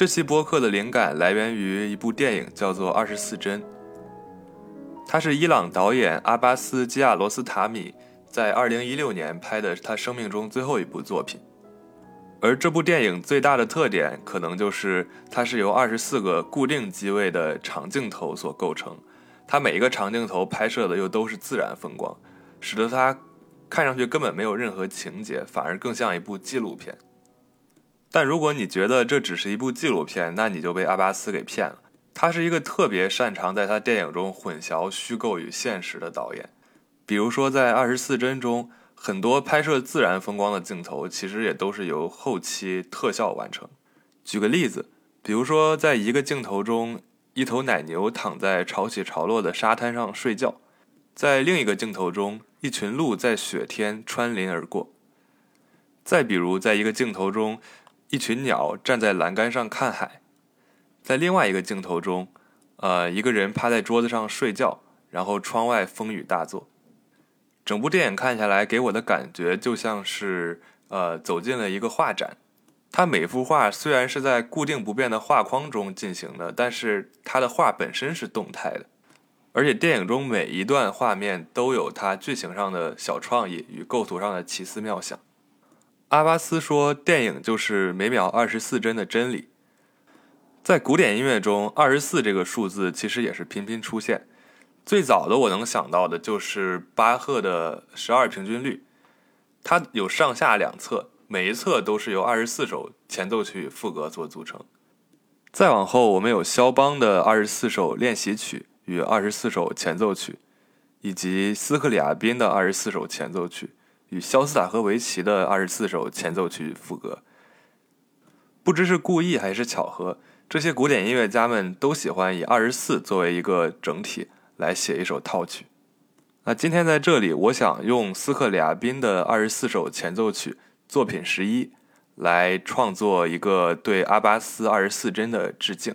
这期播客的灵感来源于一部电影，叫做《二十四帧》。它是伊朗导演阿巴斯·基亚罗斯塔米在2016年拍的他生命中最后一部作品。而这部电影最大的特点，可能就是它是由24个固定机位的长镜头所构成。它每一个长镜头拍摄的又都是自然风光，使得它看上去根本没有任何情节，反而更像一部纪录片。但如果你觉得这只是一部纪录片，那你就被阿巴斯给骗了。他是一个特别擅长在他电影中混淆虚构与现实的导演，比如说在《二十四帧》中，很多拍摄自然风光的镜头其实也都是由后期特效完成。举个例子，比如说在一个镜头中，一头奶牛躺在潮起潮落的沙滩上睡觉；在另一个镜头中，一群鹿在雪天穿林而过；再比如，在一个镜头中，一群鸟站在栏杆上看海。在另外一个镜头中，呃，一个人趴在桌子上睡觉，然后窗外风雨大作。整部电影看下来，给我的感觉就像是呃走进了一个画展。它每幅画虽然是在固定不变的画框中进行的，但是它的画本身是动态的，而且电影中每一段画面都有它剧情上的小创意与构图上的奇思妙想。阿巴斯说，电影就是每秒二十四帧的真理。在古典音乐中，二十四这个数字其实也是频频出现。最早的我能想到的就是巴赫的十二平均律，它有上下两册，每一册都是由二十四首前奏曲副歌所组成。再往后，我们有肖邦的二十四首练习曲与二十四首前奏曲，以及斯克里亚宾的二十四首前奏曲与肖斯塔科维奇的二十四首前奏曲副歌。不知是故意还是巧合。这些古典音乐家们都喜欢以二十四作为一个整体来写一首套曲。那今天在这里，我想用斯克里亚宾的二十四首前奏曲作品十一来创作一个对阿巴斯二十四帧的致敬。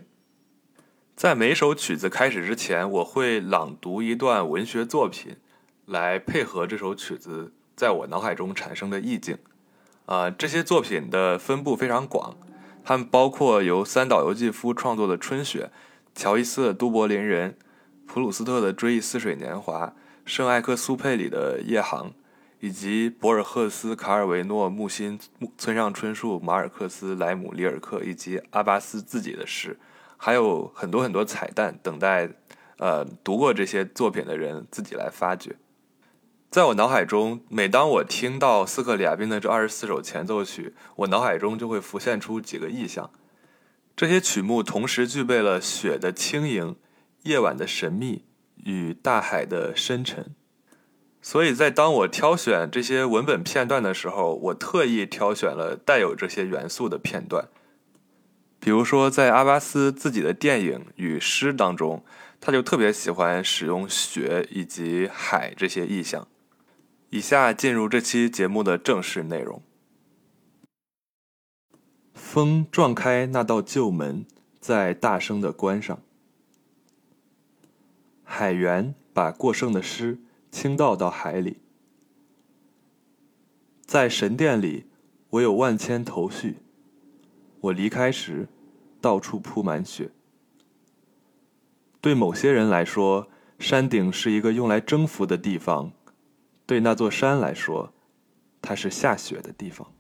在每首曲子开始之前，我会朗读一段文学作品，来配合这首曲子在我脑海中产生的意境。啊，这些作品的分布非常广。他们包括由三岛由纪夫创作的《春雪》，乔伊斯的《都柏林人》，普鲁斯特的《追忆似水年华》，圣埃克苏佩里的《夜航》，以及博尔赫斯、卡尔维诺、木心、村上春树、马尔克斯、莱姆、里尔克，以及阿巴斯自己的诗，还有很多很多彩蛋等待，呃，读过这些作品的人自己来发掘。在我脑海中，每当我听到斯克里亚宾的这二十四首前奏曲，我脑海中就会浮现出几个意象。这些曲目同时具备了雪的轻盈、夜晚的神秘与大海的深沉。所以在当我挑选这些文本片段的时候，我特意挑选了带有这些元素的片段。比如说，在阿巴斯自己的电影与诗当中，他就特别喜欢使用雪以及海这些意象。以下进入这期节目的正式内容。风撞开那道旧门，在大声的关上。海员把过剩的诗倾倒到海里。在神殿里，我有万千头绪。我离开时，到处铺满雪。对某些人来说，山顶是一个用来征服的地方。对那座山来说，它是下雪的地方。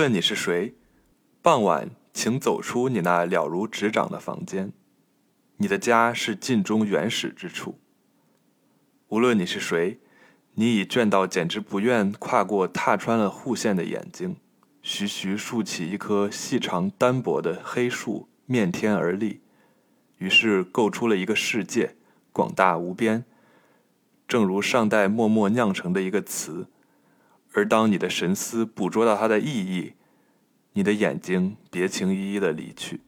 无论你是谁，傍晚请走出你那了如指掌的房间。你的家是晋中原始之处。无论你是谁，你已倦到简直不愿跨过踏穿了护线的眼睛。徐徐竖起一棵细长单薄的黑树，面天而立，于是构出了一个世界，广大无边，正如上代默默酿成的一个词。而当你的神思捕捉到它的意义，你的眼睛别情依依的离去。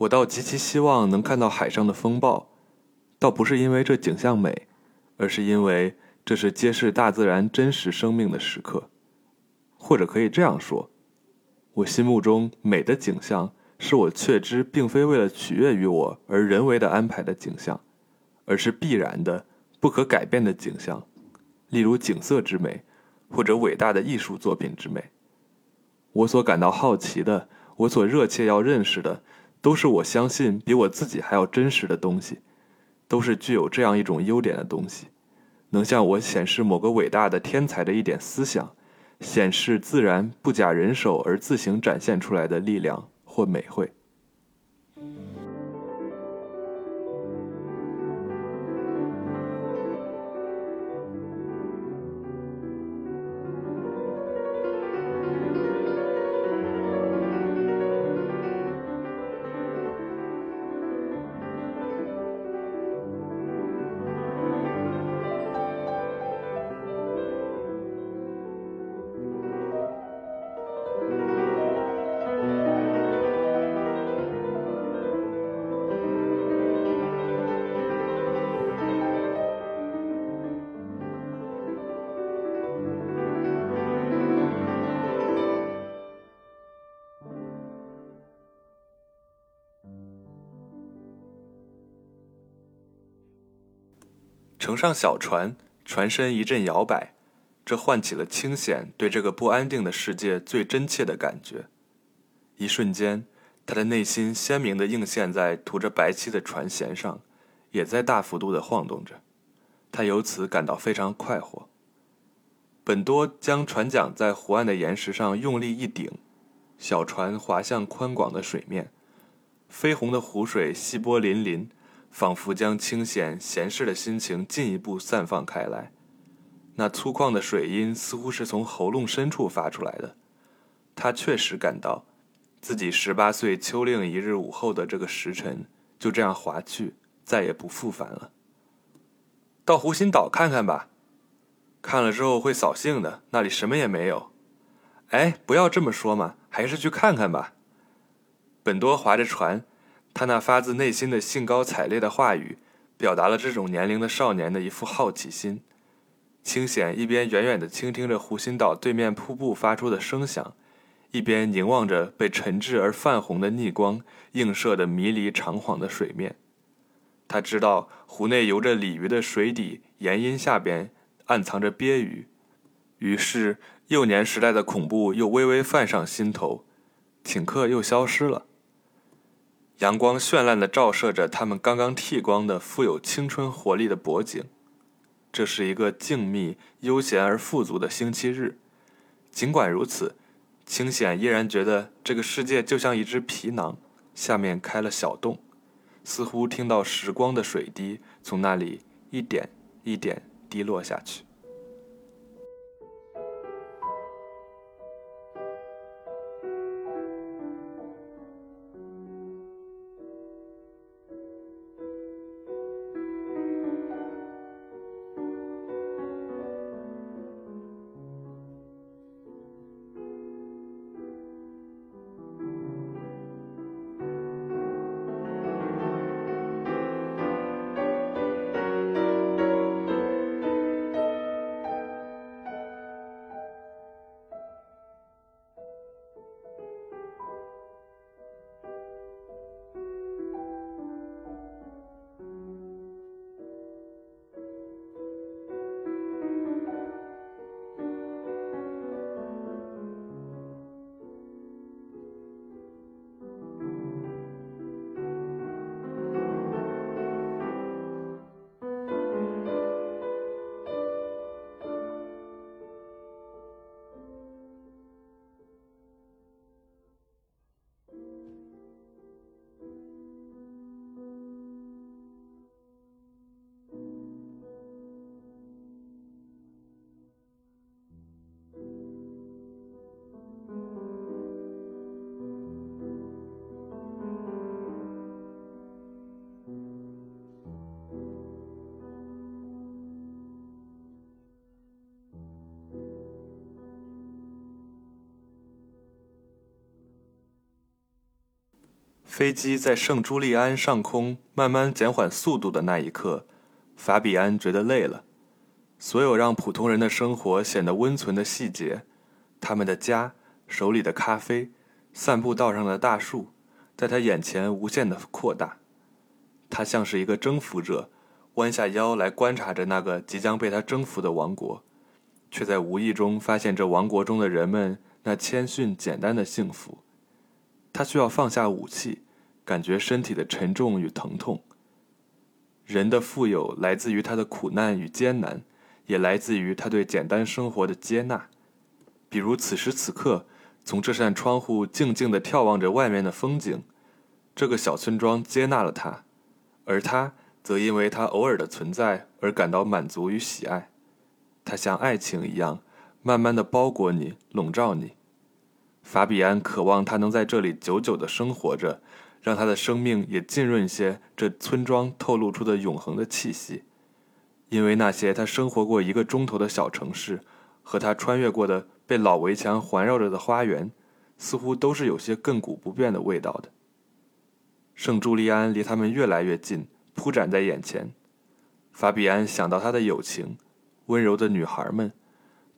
我倒极其希望能看到海上的风暴，倒不是因为这景象美，而是因为这是揭示大自然真实生命的时刻。或者可以这样说，我心目中美的景象，是我确知并非为了取悦于我而人为的安排的景象，而是必然的、不可改变的景象，例如景色之美，或者伟大的艺术作品之美。我所感到好奇的，我所热切要认识的。都是我相信比我自己还要真实的东西，都是具有这样一种优点的东西，能向我显示某个伟大的天才的一点思想，显示自然不假人手而自行展现出来的力量或美惠。上小船，船身一阵摇摆，这唤起了清显对这个不安定的世界最真切的感觉。一瞬间，他的内心鲜明地映现在涂着白漆的船舷上，也在大幅度地晃动着。他由此感到非常快活。本多将船桨在湖岸的岩石上用力一顶，小船滑向宽广的水面。绯红的湖水细波粼粼，仿佛将清闲闲适的心情进一步散放开来。那粗犷的水音似乎是从喉咙深处发出来的。他确实感到，自己十八岁秋令一日午后的这个时辰就这样划去，再也不复返了。到湖心岛看看吧，看了之后会扫兴的，那里什么也没有。哎，不要这么说嘛，还是去看看吧。本多划着船，他那发自内心的兴高采烈的话语，表达了这种年龄的少年的一副好奇心。清显一边远远地倾听着湖心岛对面瀑布发出的声响。一边凝望着被沉滞而泛红的逆光映射的迷离长晃的水面，他知道湖内游着鲤鱼的水底岩阴下边暗藏着鳖鱼，于是幼年时代的恐怖又微微泛上心头，顷刻又消失了。阳光绚烂地照射着他们刚刚剃光的富有青春活力的脖颈。这是一个静谧、悠闲而富足的星期日，尽管如此。清显依然觉得这个世界就像一只皮囊，下面开了小洞，似乎听到时光的水滴从那里一点一点滴落下去。飞机在圣朱利安上空慢慢减缓速度的那一刻，法比安觉得累了。所有让普通人的生活显得温存的细节，他们的家、手里的咖啡、散步道上的大树，在他眼前无限的扩大。他像是一个征服者，弯下腰来观察着那个即将被他征服的王国，却在无意中发现这王国中的人们那谦逊简单的幸福。他需要放下武器，感觉身体的沉重与疼痛。人的富有来自于他的苦难与艰难，也来自于他对简单生活的接纳。比如此时此刻，从这扇窗户静静地眺望着外面的风景，这个小村庄接纳了他，而他则因为他偶尔的存在而感到满足与喜爱。他像爱情一样，慢慢地包裹你，笼罩你。法比安渴望他能在这里久久的生活着，让他的生命也浸润些这村庄透露出的永恒的气息。因为那些他生活过一个钟头的小城市，和他穿越过的被老围墙环绕着的花园，似乎都是有些亘古不变的味道的。圣朱利安离他们越来越近，铺展在眼前。法比安想到他的友情，温柔的女孩们，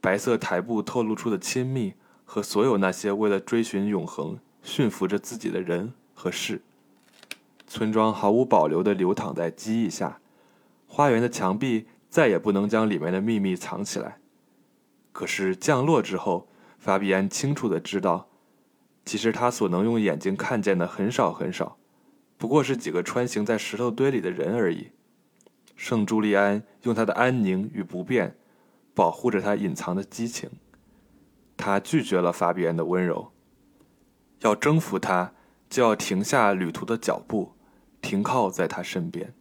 白色台布透露出的亲密。和所有那些为了追寻永恒驯服着自己的人和事，村庄毫无保留地流淌在记忆下，花园的墙壁再也不能将里面的秘密藏起来。可是降落之后，法比安清楚地知道，其实他所能用眼睛看见的很少很少，不过是几个穿行在石头堆里的人而已。圣朱利安用他的安宁与不变，保护着他隐藏的激情。他拒绝了法比安的温柔。要征服他，就要停下旅途的脚步，停靠在他身边。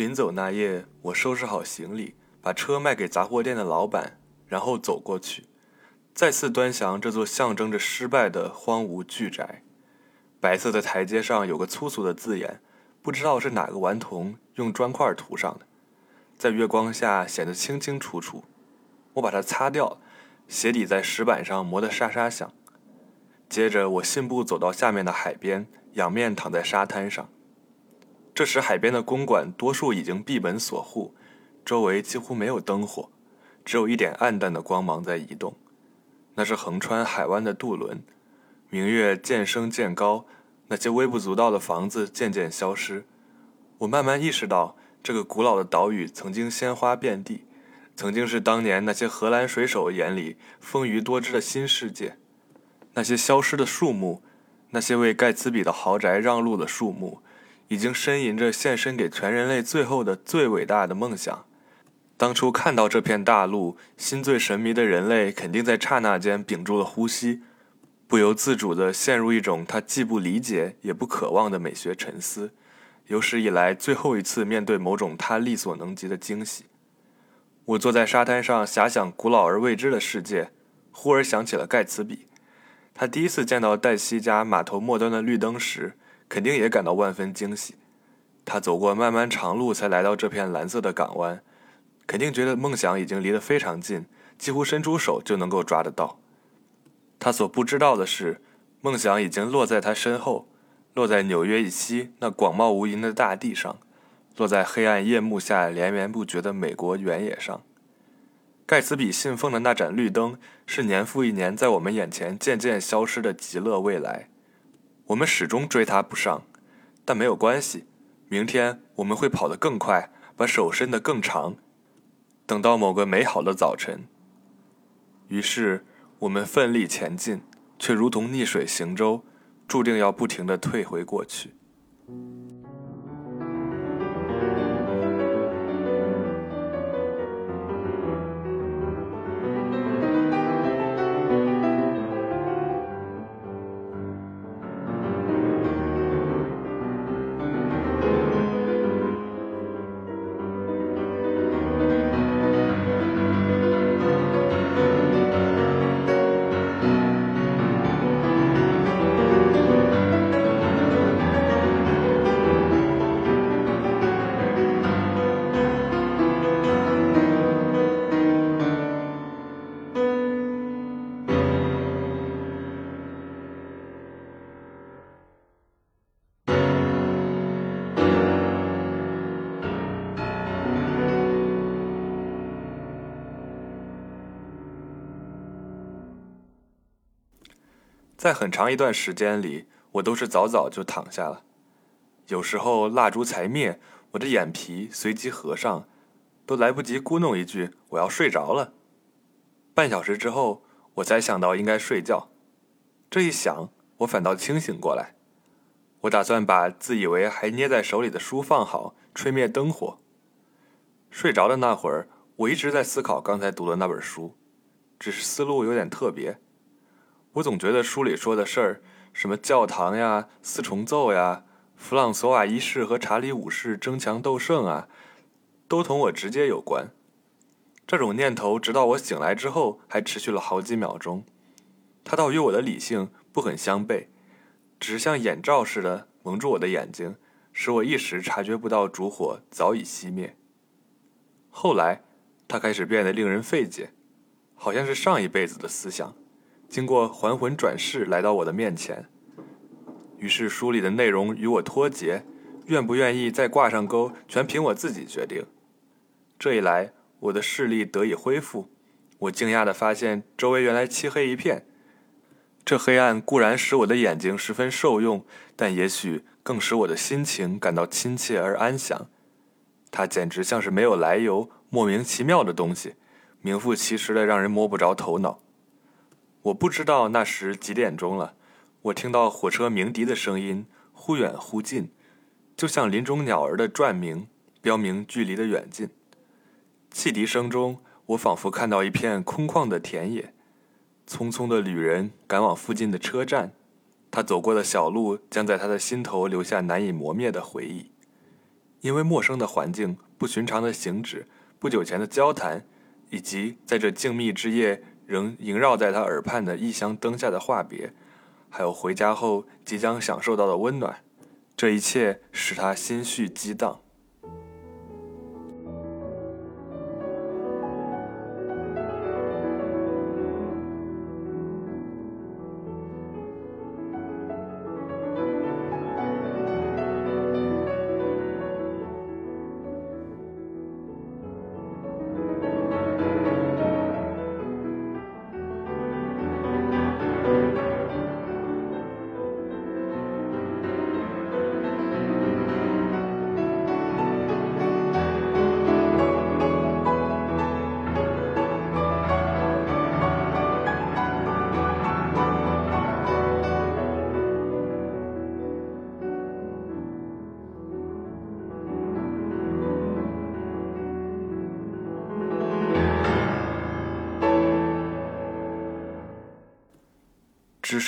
临走那夜，我收拾好行李，把车卖给杂货店的老板，然后走过去，再次端详这座象征着失败的荒芜巨宅。白色的台阶上有个粗俗的字眼，不知道是哪个顽童用砖块涂上的，在月光下显得清清楚楚。我把它擦掉，鞋底在石板上磨得沙沙响。接着，我信步走到下面的海边，仰面躺在沙滩上。这时，海边的公馆多数已经闭门锁户，周围几乎没有灯火，只有一点暗淡的光芒在移动。那是横穿海湾的渡轮。明月渐升渐高，那些微不足道的房子渐渐消失。我慢慢意识到，这个古老的岛屿曾经鲜花遍地，曾经是当年那些荷兰水手眼里丰腴多汁的新世界。那些消失的树木，那些为盖茨比的豪宅让路的树木。已经呻吟着献身给全人类最后的最伟大的梦想。当初看到这片大陆，心醉神迷的人类肯定在刹那间屏住了呼吸，不由自主地陷入一种他既不理解也不渴望的美学沉思，有史以来最后一次面对某种他力所能及的惊喜。我坐在沙滩上遐想古老而未知的世界，忽而想起了盖茨比。他第一次见到黛西家码头末端的绿灯时。肯定也感到万分惊喜。他走过漫漫长路，才来到这片蓝色的港湾，肯定觉得梦想已经离得非常近，几乎伸出手就能够抓得到。他所不知道的是，梦想已经落在他身后，落在纽约以西那广袤无垠的大地上，落在黑暗夜幕下连绵不绝的美国原野上。盖茨比信奉的那盏绿灯，是年复一年在我们眼前渐渐消失的极乐未来。我们始终追他不上，但没有关系。明天我们会跑得更快，把手伸得更长。等到某个美好的早晨，于是我们奋力前进，却如同逆水行舟，注定要不停地退回过去。在很长一段时间里，我都是早早就躺下了。有时候蜡烛才灭，我的眼皮随即合上，都来不及咕哝一句“我要睡着了”。半小时之后，我才想到应该睡觉。这一想，我反倒清醒过来。我打算把自以为还捏在手里的书放好，吹灭灯火。睡着的那会儿，我一直在思考刚才读的那本书，只是思路有点特别。我总觉得书里说的事儿，什么教堂呀、四重奏呀、弗朗索瓦一世和查理五世争强斗胜啊，都同我直接有关。这种念头直到我醒来之后，还持续了好几秒钟。它倒与我的理性不很相悖，只是像眼罩似的蒙住我的眼睛，使我一时察觉不到烛火早已熄灭。后来，它开始变得令人费解，好像是上一辈子的思想，经过还魂转世来到我的面前。于是书里的内容与我脱节，愿不愿意再挂上钩，全凭我自己决定。这一来，我的视力得以恢复。我惊讶地发现，周围原来漆黑一片。这黑暗固然使我的眼睛十分受用，但也许更使我的心情感到亲切而安详。它简直像是没有来由、莫名其妙的东西，名副其实的让人摸不着头脑。我不知道那时几点钟了，我听到火车鸣笛的声音忽远忽近，就像林中鸟儿的转鸣，标明距离的远近。汽笛声中，我仿佛看到一片空旷的田野，匆匆的旅人赶往附近的车站，他走过的小路将在他的心头留下难以磨灭的回忆。因为陌生的环境、不寻常的行止、不久前的交谈，以及在这静谧之夜仍萦绕在他耳畔的异乡灯下的话别，还有回家后即将享受到的温暖，这一切使他心绪激荡。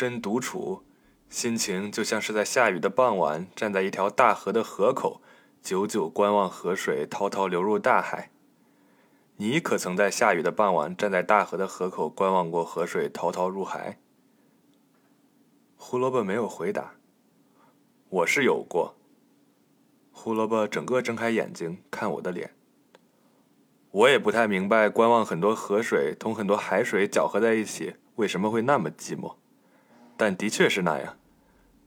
身独处，心情就像是在下雨的傍晚，站在一条大河的河口，久久观望河水滔滔流入大海。你可曾在下雨的傍晚，站在大河的河口观望过河水滔滔入海？胡萝卜没有回答。我是有过。胡萝卜整个睁开眼睛看我的脸。我也不太明白，观望很多河水同很多海水搅和在一起，为什么会那么寂寞。但的确是那样，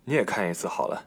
你也看一次好了。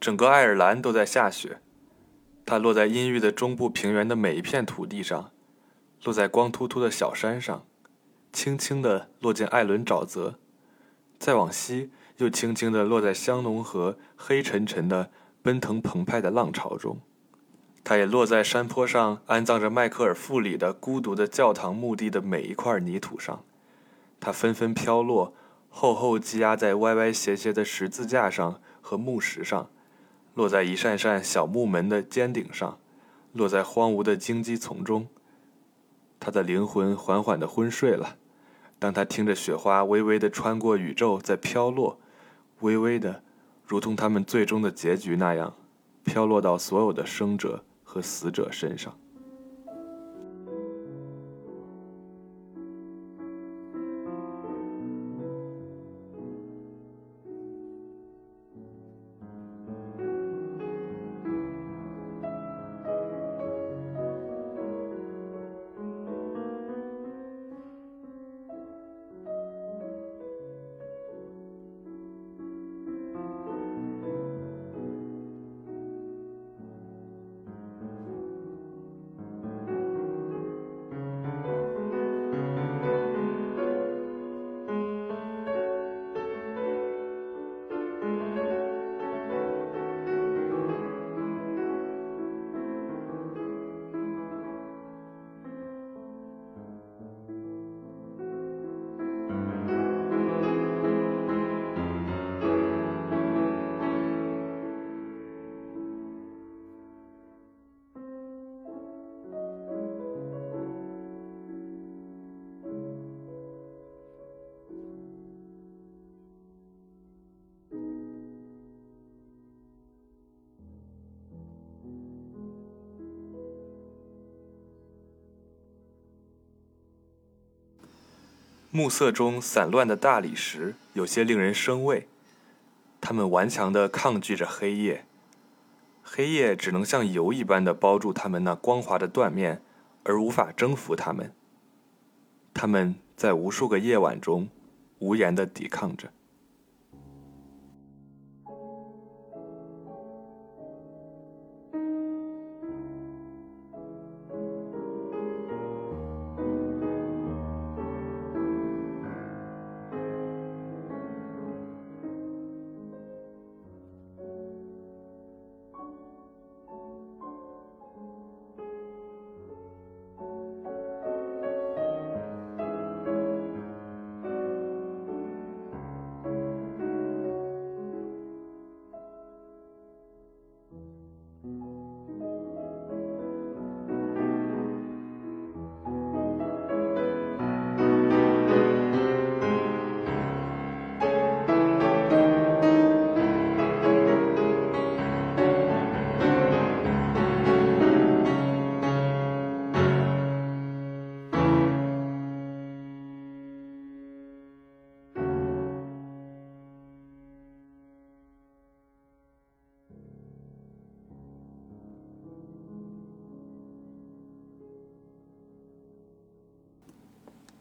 整个爱尔兰都在下雪。它落在阴郁的中部平原的每一片土地上，落在光秃秃的小山上，轻轻地落进艾伦沼泽，再往西又轻轻地落在香农河黑沉沉的奔腾澎湃的浪潮中。它也落在山坡上安葬着迈克尔富里的孤独的教堂墓地的每一块泥土上。它纷纷飘落，厚厚积压在歪歪斜斜的十字架上和木石上。落在一扇扇小木门的尖顶上，落在荒芜的荆棘丛中。他的灵魂缓缓地昏睡了。当他听着雪花微微地穿过宇宙在飘落，微微的，如同他们最终的结局那样，飘落到所有的生者和死者身上。暮色中散乱的大理石有些令人生畏，它们顽强地抗拒着黑夜，黑夜只能像油一般的包住它们那光滑的断面，而无法征服它们。它们在无数个夜晚中无言地抵抗着。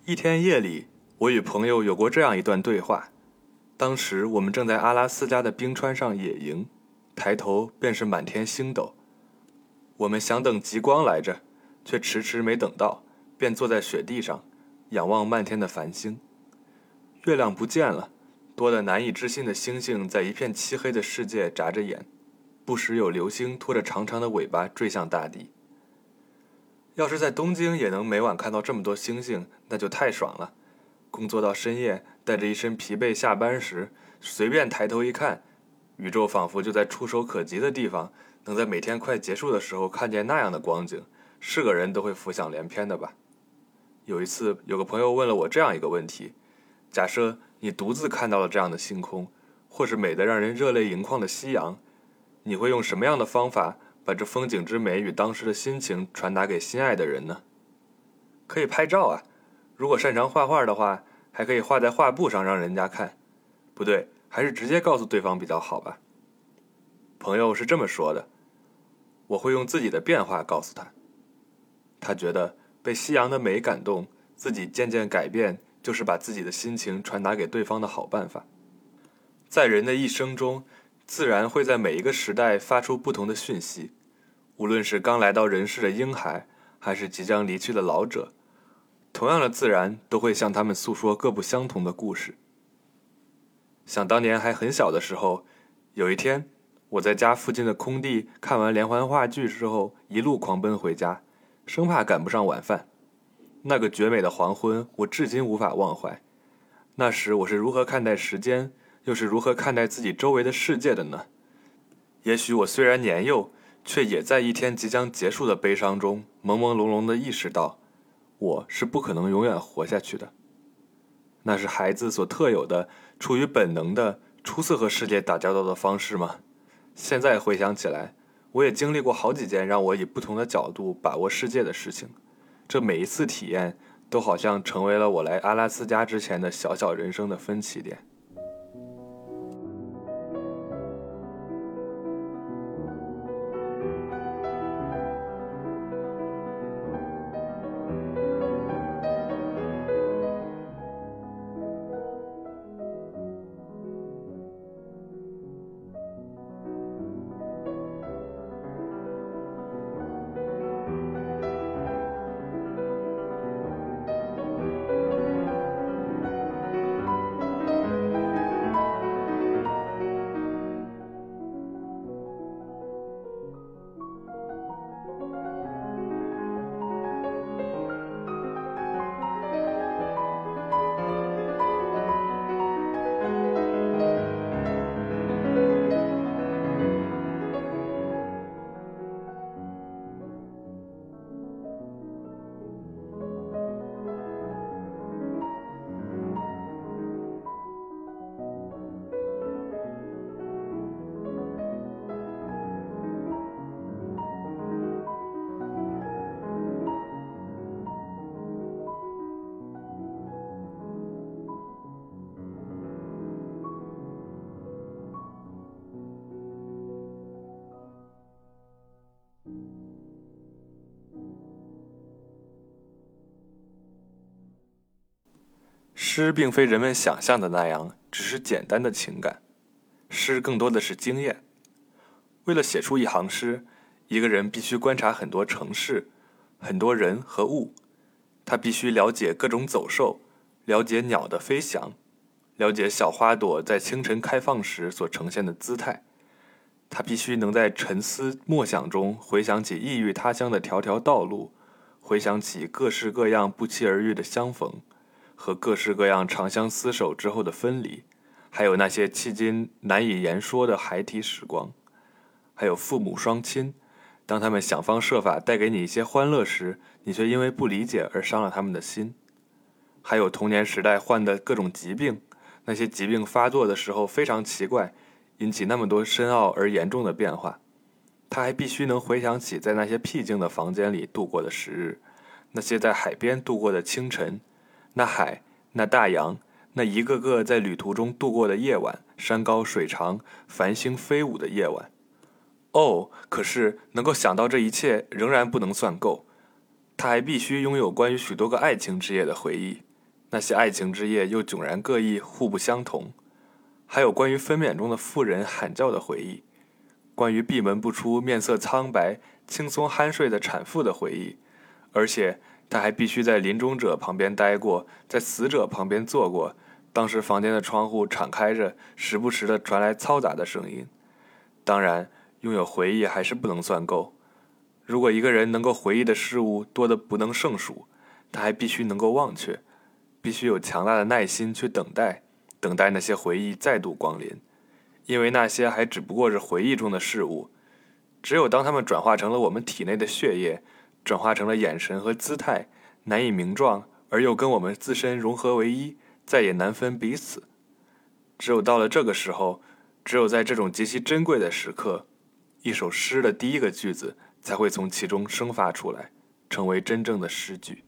一天夜里，我与朋友有过这样一段对话。当时我们正在阿拉斯加的冰川上野营，抬头便是满天星斗。我们想等极光来着，却迟迟没等到，便坐在雪地上，仰望漫天的繁星。月亮不见了，多的难以置信的星星在一片漆黑的世界眨着眼，不时有流星拖着长长的尾巴坠向大地。要是在东京也能每晚看到这么多星星，那就太爽了。工作到深夜，带着一身疲惫下班时，随便抬头一看，宇宙仿佛就在触手可及的地方。能在每天快结束的时候看见那样的光景，是个人都会浮想联翩的吧？有一次，有个朋友问了我这样一个问题：假设你独自看到了这样的星空，或是美得让人热泪盈眶的夕阳，你会用什么样的方法？把这风景之美与当时的心情传达给心爱的人呢？可以拍照啊，如果擅长画画的话，还可以画在画布上让人家看。不对，还是直接告诉对方比较好吧。朋友是这么说的，我会用自己的变化告诉他。他觉得被夕阳的美感动，自己渐渐改变，就是把自己的心情传达给对方的好办法。在人的一生中。自然会在每一个时代发出不同的讯息，无论是刚来到人世的婴孩，还是即将离去的老者，同样的自然都会向他们诉说各不相同的故事。想当年还很小的时候，有一天我在家附近的空地看完连环话剧之后，一路狂奔回家，生怕赶不上晚饭。那个绝美的黄昏，我至今无法忘怀。那时我是如何看待时间？又是如何看待自己周围的世界的呢？也许我虽然年幼，却也在一天即将结束的悲伤中，朦朦胧胧地意识到，我是不可能永远活下去的。那是孩子所特有的、出于本能的、初次和世界打交道的方式吗？现在回想起来，我也经历过好几件让我以不同的角度把握世界的事情，这每一次体验，都好像成为了我来阿拉斯加之前的小小人生的分歧点。诗并非人们想象的那样，只是简单的情感。诗更多的是经验。为了写出一行诗，一个人必须观察很多城市、很多人和物。他必须了解各种走兽，了解鸟的飞翔，了解小花朵在清晨开放时所呈现的姿态。他必须能在沉思默想中回想起异域他乡的条条道路，回想起各式各样不期而遇的相逢。和各式各样长相厮守之后的分离，还有那些迄今难以言说的孩提时光，还有父母双亲，当他们想方设法带给你一些欢乐时，你却因为不理解而伤了他们的心；还有童年时代患的各种疾病，那些疾病发作的时候非常奇怪，引起那么多深奥而严重的变化。他还必须能回想起在那些僻静的房间里度过的时日，那些在海边度过的清晨。那海，那大洋，那一个个在旅途中度过的夜晚，山高水长，繁星飞舞的夜晚。哦，可是能够想到这一切，仍然不能算够。他还必须拥有关于许多个爱情之夜的回忆，那些爱情之夜又迥然各异，互不相同。还有关于分娩中的妇人喊叫的回忆，关于闭门不出、面色苍白、轻松酣睡的产妇的回忆，而且。他还必须在临终者旁边待过，在死者旁边坐过。当时房间的窗户敞开着，时不时的传来嘈杂的声音。当然，拥有回忆还是不能算够。如果一个人能够回忆的事物多得不能胜数，他还必须能够忘却，必须有强大的耐心去等待，等待那些回忆再度光临，因为那些还只不过是回忆中的事物。只有当他们转化成了我们体内的血液。转化成了眼神和姿态，难以名状，而又跟我们自身融合为一，再也难分彼此。只有到了这个时候，只有在这种极其珍贵的时刻，一首诗的第一个句子才会从其中生发出来，成为真正的诗句。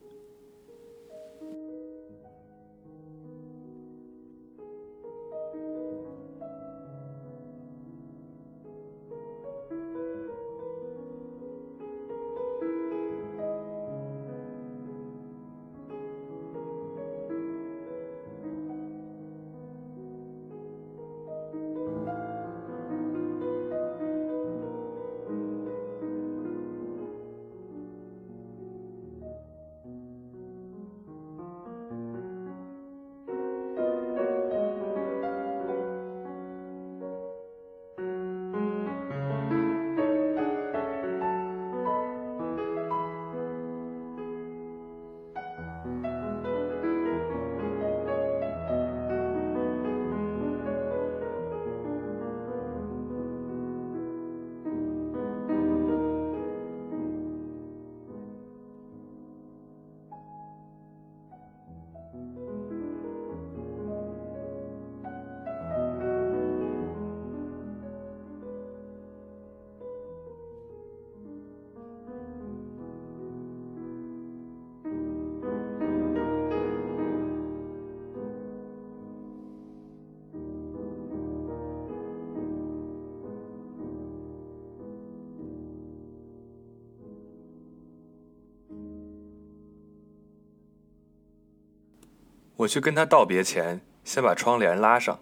我去跟他道别前，先把窗帘拉上。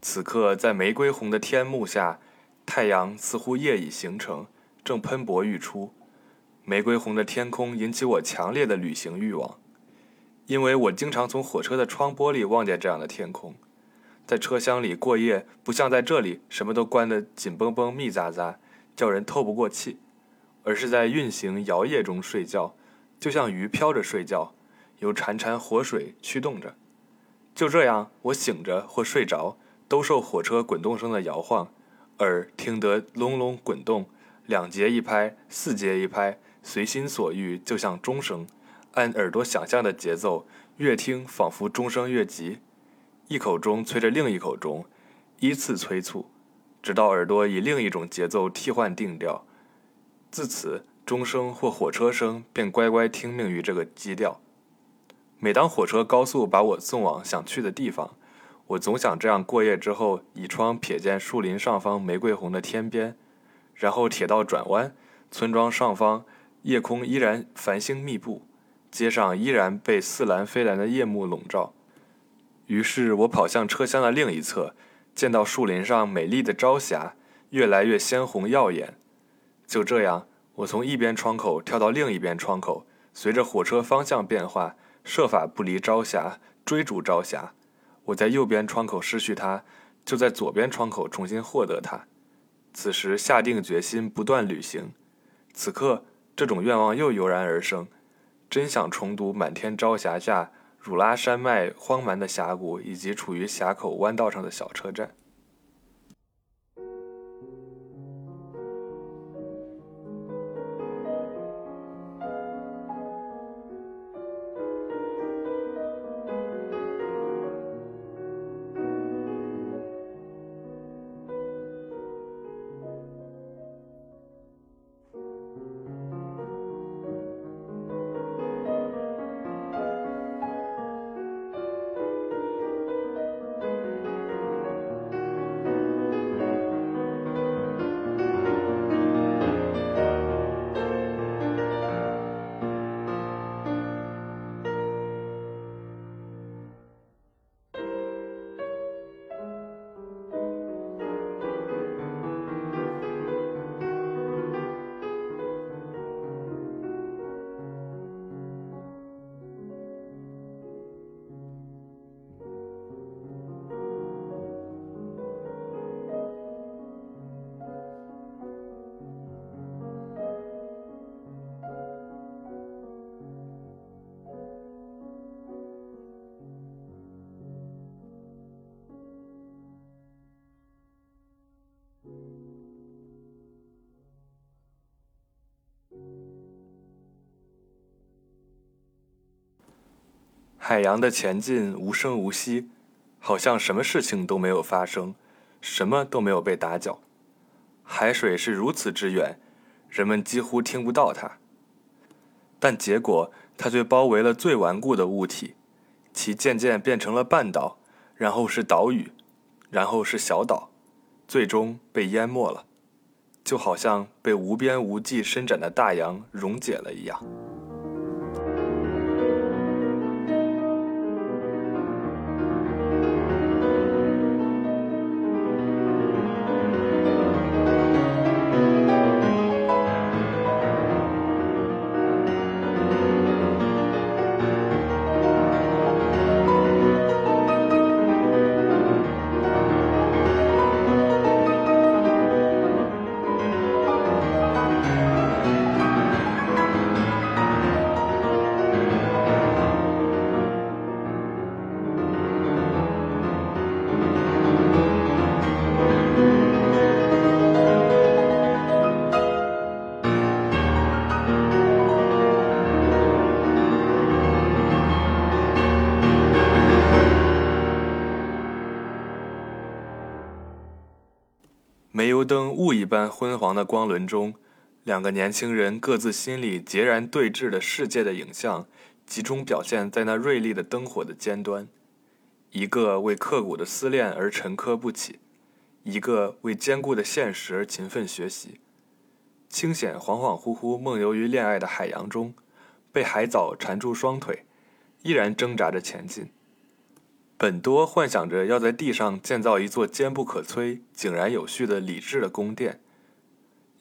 此刻，在玫瑰红的天幕下，太阳似乎夜已形成，正喷薄欲出。玫瑰红的天空引起我强烈的旅行欲望，因为我经常从火车的窗玻璃望见这样的天空。在车厢里过夜，不像在这里什么都关得紧绷绷、密匝匝，叫人透不过气，而是在运行摇曳中睡觉，就像鱼飘着睡觉，由潺潺活水驱动着。就这样，我醒着或睡着，都受火车滚动声的摇晃，耳听得隆隆滚动，两节一拍，四节一拍，随心所欲，就像钟声，按耳朵想象的节奏，越听仿佛钟声越急。一口钟催着另一口钟，依次催促，直到耳朵以另一种节奏替换定调。自此，钟声或火车声便乖乖听命于这个基调。每当火车高速把我送往想去的地方，我总想这样过夜之后，倚窗瞥见树林上方玫瑰红的天边，然后铁道转弯，村庄上方夜空依然繁星密布，街上依然被似蓝非蓝的夜幕笼罩。于是我跑向车厢的另一侧，见到树林上美丽的朝霞越来越鲜红耀眼。就这样，我从一边窗口跳到另一边窗口，随着火车方向变化，设法不离朝霞，追逐朝霞。我在右边窗口失去它，就在左边窗口重新获得它。此时下定决心不断旅行。此刻，这种愿望又油然而生，真想重读满天朝霞下。汝拉山脉荒蛮的峡谷，以及处于峡口弯道上的小车站。海洋的前进无声无息，好像什么事情都没有发生，什么都没有被打搅。海水是如此之远，人们几乎听不到它。但结果，它却包围了最顽固的物体，其渐渐变成了半岛，然后是岛屿，然后是小岛，最终被淹没了，就好像被无边无际伸展的大洋溶解了一样。昏黄的光轮中，两个年轻人各自心里截然对峙的世界的影像，集中表现在那锐利的灯火的尖端。一个为刻骨的思恋而沉疴不起，一个为坚固的现实而勤奋学习。清显恍恍惚惚梦游于恋爱的海洋中，被海藻缠住双腿，依然挣扎着前进。本多幻想着要在地上建造一座坚不可摧、井然有序的理智的宫殿，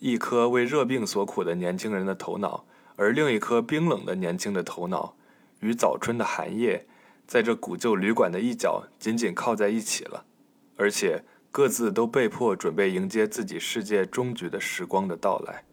一颗为热病所苦的年轻人的头脑，而另一颗冰冷的年轻的头脑，与早春的寒夜，在这古旧旅馆的一角紧紧靠在一起了，而且各自都被迫准备迎接自己世界终局的时光的到来。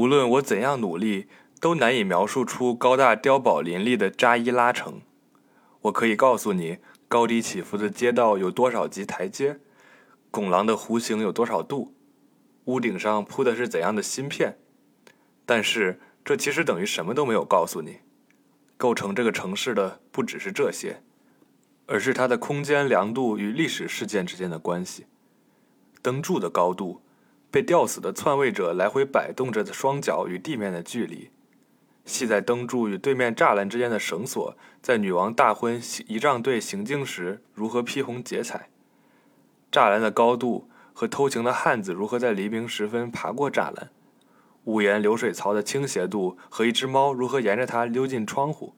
无论我怎样努力，都难以描述出高大碉堡林立的扎伊拉城。我可以告诉你，高低起伏的街道有多少级台阶，拱廊的弧形有多少度，屋顶上铺的是怎样的芯片。但是，这其实等于什么都没有告诉你。构成这个城市的不只是这些，而是它的空间量度与历史事件之间的关系。灯柱的高度。被吊死的篡位者来回摆动着的双脚与地面的距离，系在灯柱与对面栅栏之间的绳索，在女王大婚仪仗队行经时如何披红结彩？栅栏的高度和偷情的汉子如何在黎明时分爬过栅栏？屋檐流水槽的倾斜度和一只猫如何沿着它溜进窗户？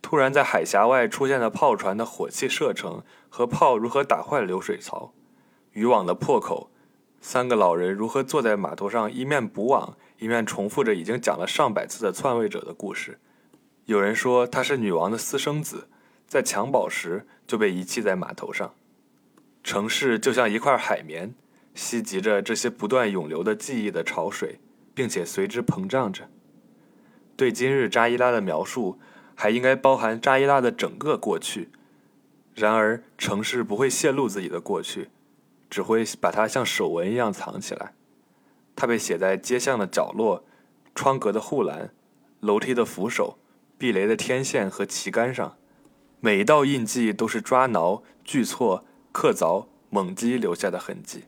突然在海峡外出现的炮船的火器射程和炮如何打坏流水槽？渔网的破口？三个老人如何坐在码头上，一面补网，一面重复着已经讲了上百次的篡位者的故事。有人说他是女王的私生子，在襁褓时就被遗弃在码头上。城市就像一块海绵，吸集着这些不断涌流的记忆的潮水，并且随之膨胀着。对今日扎伊拉的描述，还应该包含扎伊拉的整个过去。然而，城市不会泄露自己的过去。只会把它像手纹一样藏起来。它被写在街巷的角落、窗格的护栏、楼梯的扶手、避雷的天线和旗杆上。每一道印记都是抓挠、锯挫、刻凿、猛击留下的痕迹。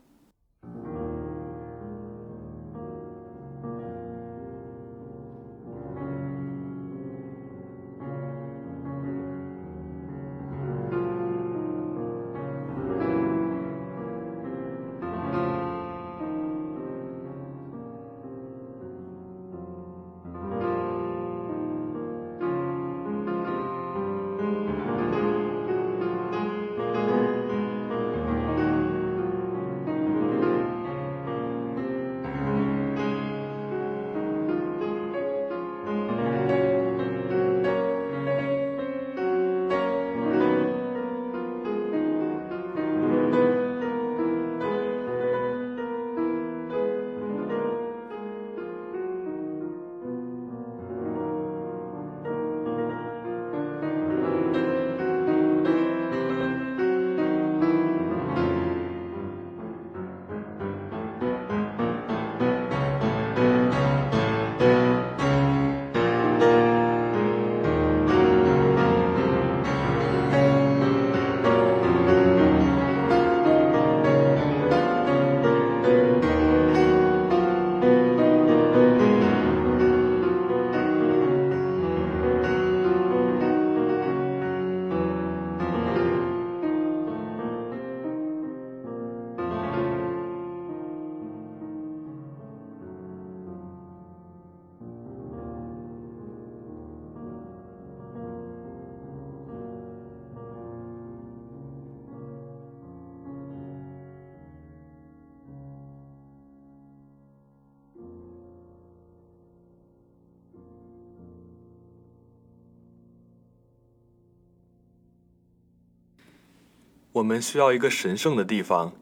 我们需要一个神圣的地方，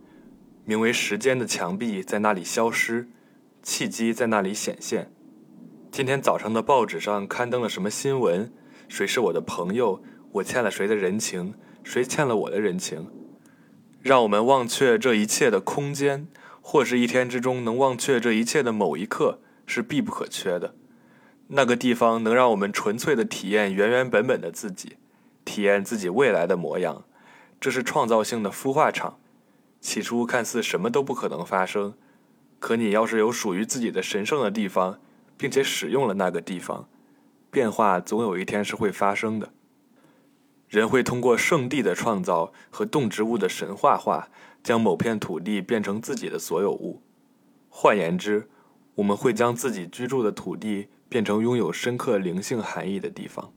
名为时间的墙壁在那里消失，契机在那里显现。今天早上的报纸上刊登了什么新闻？谁是我的朋友？我欠了谁的人情？谁欠了我的人情？让我们忘却这一切的空间，或是一天之中能忘却这一切的某一刻，是必不可缺的。那个地方能让我们纯粹的体验原原本本的自己，体验自己未来的模样。这是创造性的孵化场。起初看似什么都不可能发生，可你要是有属于自己的神圣的地方，并且使用了那个地方，变化总有一天是会发生的。人会通过圣地的创造和动植物的神话化，将某片土地变成自己的所有物。换言之，我们会将自己居住的土地变成拥有深刻灵性含义的地方。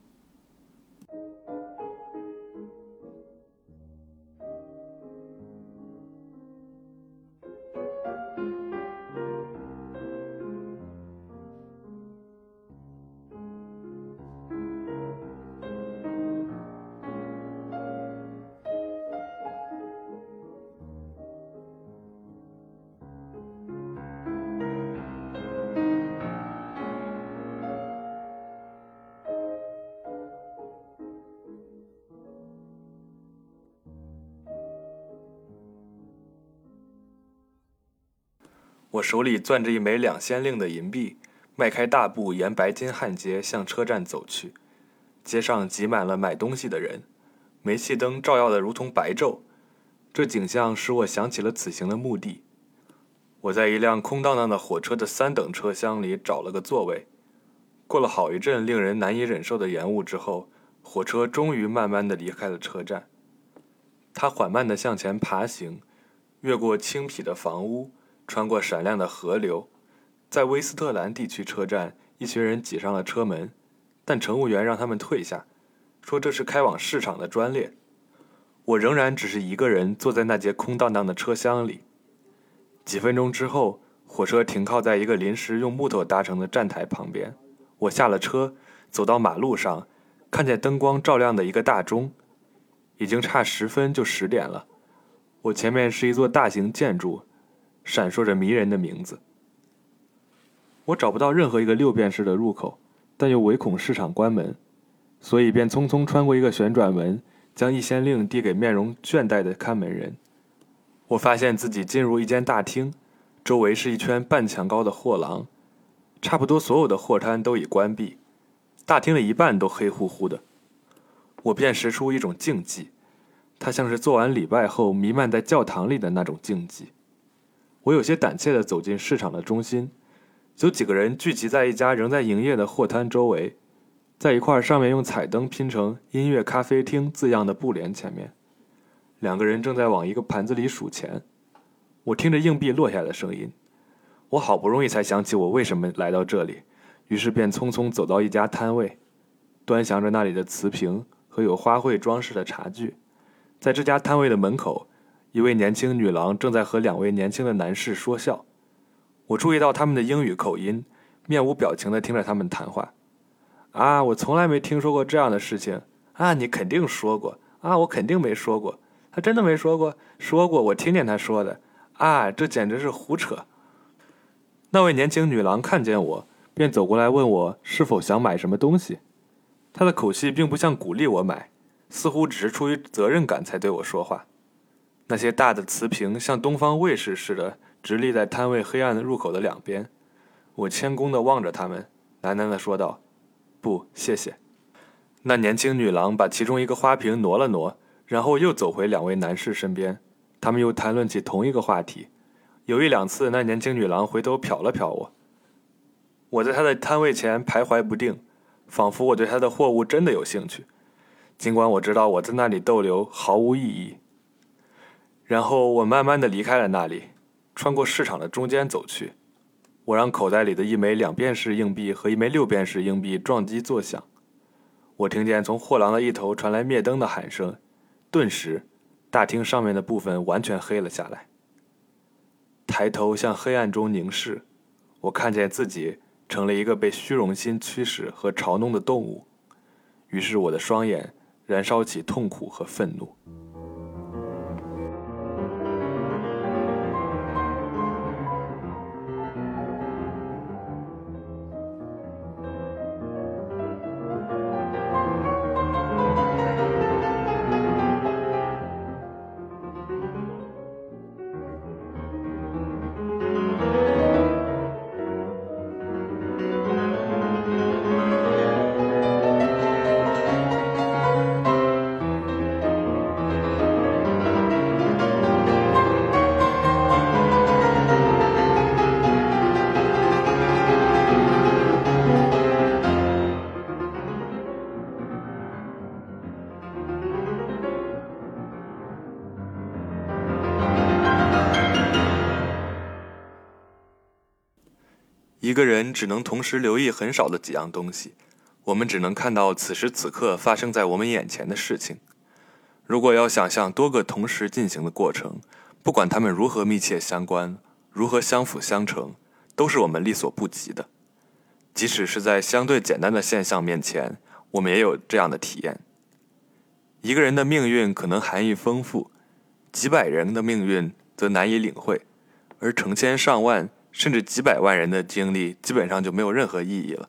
我手里攥着一枚两先令的银币，迈开大步沿白金汉街向车站走去。街上挤满了买东西的人，煤气灯照耀得如同白昼。这景象使我想起了此行的目的。我在一辆空荡荡的火车的三等车厢里找了个座位。过了好一阵令人难以忍受的延误之后，火车终于慢慢地离开了车站。它缓慢地向前爬行，越过青皮的房屋。穿过闪亮的河流，在威斯特兰地区车站，一群人挤上了车门，但乘务员让他们退下，说这是开往市场的专列。我仍然只是一个人坐在那节空荡荡的车厢里。几分钟之后，火车停靠在一个临时用木头搭成的站台旁边。我下了车，走到马路上，看见灯光照亮的一个大钟，已经差十分就十点了。我前面是一座大型建筑。闪烁着迷人的名字。我找不到任何一个六便士的入口，但又唯恐市场关门，所以便匆匆穿过一个旋转门，将一先令递给面容倦怠的看门人。我发现自己进入一间大厅，周围是一圈半墙高的货廊，差不多所有的货摊都已关闭，大厅的一半都黑乎乎的。我辨识出一种静寂，它像是做完礼拜后弥漫在教堂里的那种静寂。我有些胆怯地走进市场的中心，有几个人聚集在一家仍在营业的货摊周围，在一块上面用彩灯拼成“音乐咖啡厅”字样的布帘前面，两个人正在往一个盘子里数钱。我听着硬币落下的声音，我好不容易才想起我为什么来到这里，于是便匆匆走到一家摊位，端详着那里的瓷瓶和有花卉装饰的茶具，在这家摊位的门口。一位年轻女郎正在和两位年轻的男士说笑，我注意到他们的英语口音，面无表情地听着他们谈话。啊，我从来没听说过这样的事情。啊，你肯定说过。啊，我肯定没说过。他真的没说过？说过，我听见他说的。啊，这简直是胡扯。那位年轻女郎看见我，便走过来问我是否想买什么东西。她的口气并不像鼓励我买，似乎只是出于责任感才对我说话。那些大的瓷瓶像东方卫士似的直立在摊位黑暗的入口的两边，我谦恭地望着他们，喃喃地说道：“不，谢谢。”那年轻女郎把其中一个花瓶挪了挪，然后又走回两位男士身边，他们又谈论起同一个话题。有一两次，那年轻女郎回头瞟了瞟我。我在她的摊位前徘徊不定，仿佛我对她的货物真的有兴趣，尽管我知道我在那里逗留毫无意义。然后我慢慢的离开了那里，穿过市场的中间走去。我让口袋里的一枚两便士硬币和一枚六便士硬币撞击作响。我听见从货郎的一头传来灭灯的喊声，顿时，大厅上面的部分完全黑了下来。抬头向黑暗中凝视，我看见自己成了一个被虚荣心驱使和嘲弄的动物。于是我的双眼燃烧起痛苦和愤怒。只能同时留意很少的几样东西，我们只能看到此时此刻发生在我们眼前的事情。如果要想象多个同时进行的过程，不管它们如何密切相关，如何相辅相成，都是我们力所不及的。即使是在相对简单的现象面前，我们也有这样的体验。一个人的命运可能含义丰富，几百人的命运则难以领会，而成千上万。甚至几百万人的经历基本上就没有任何意义了。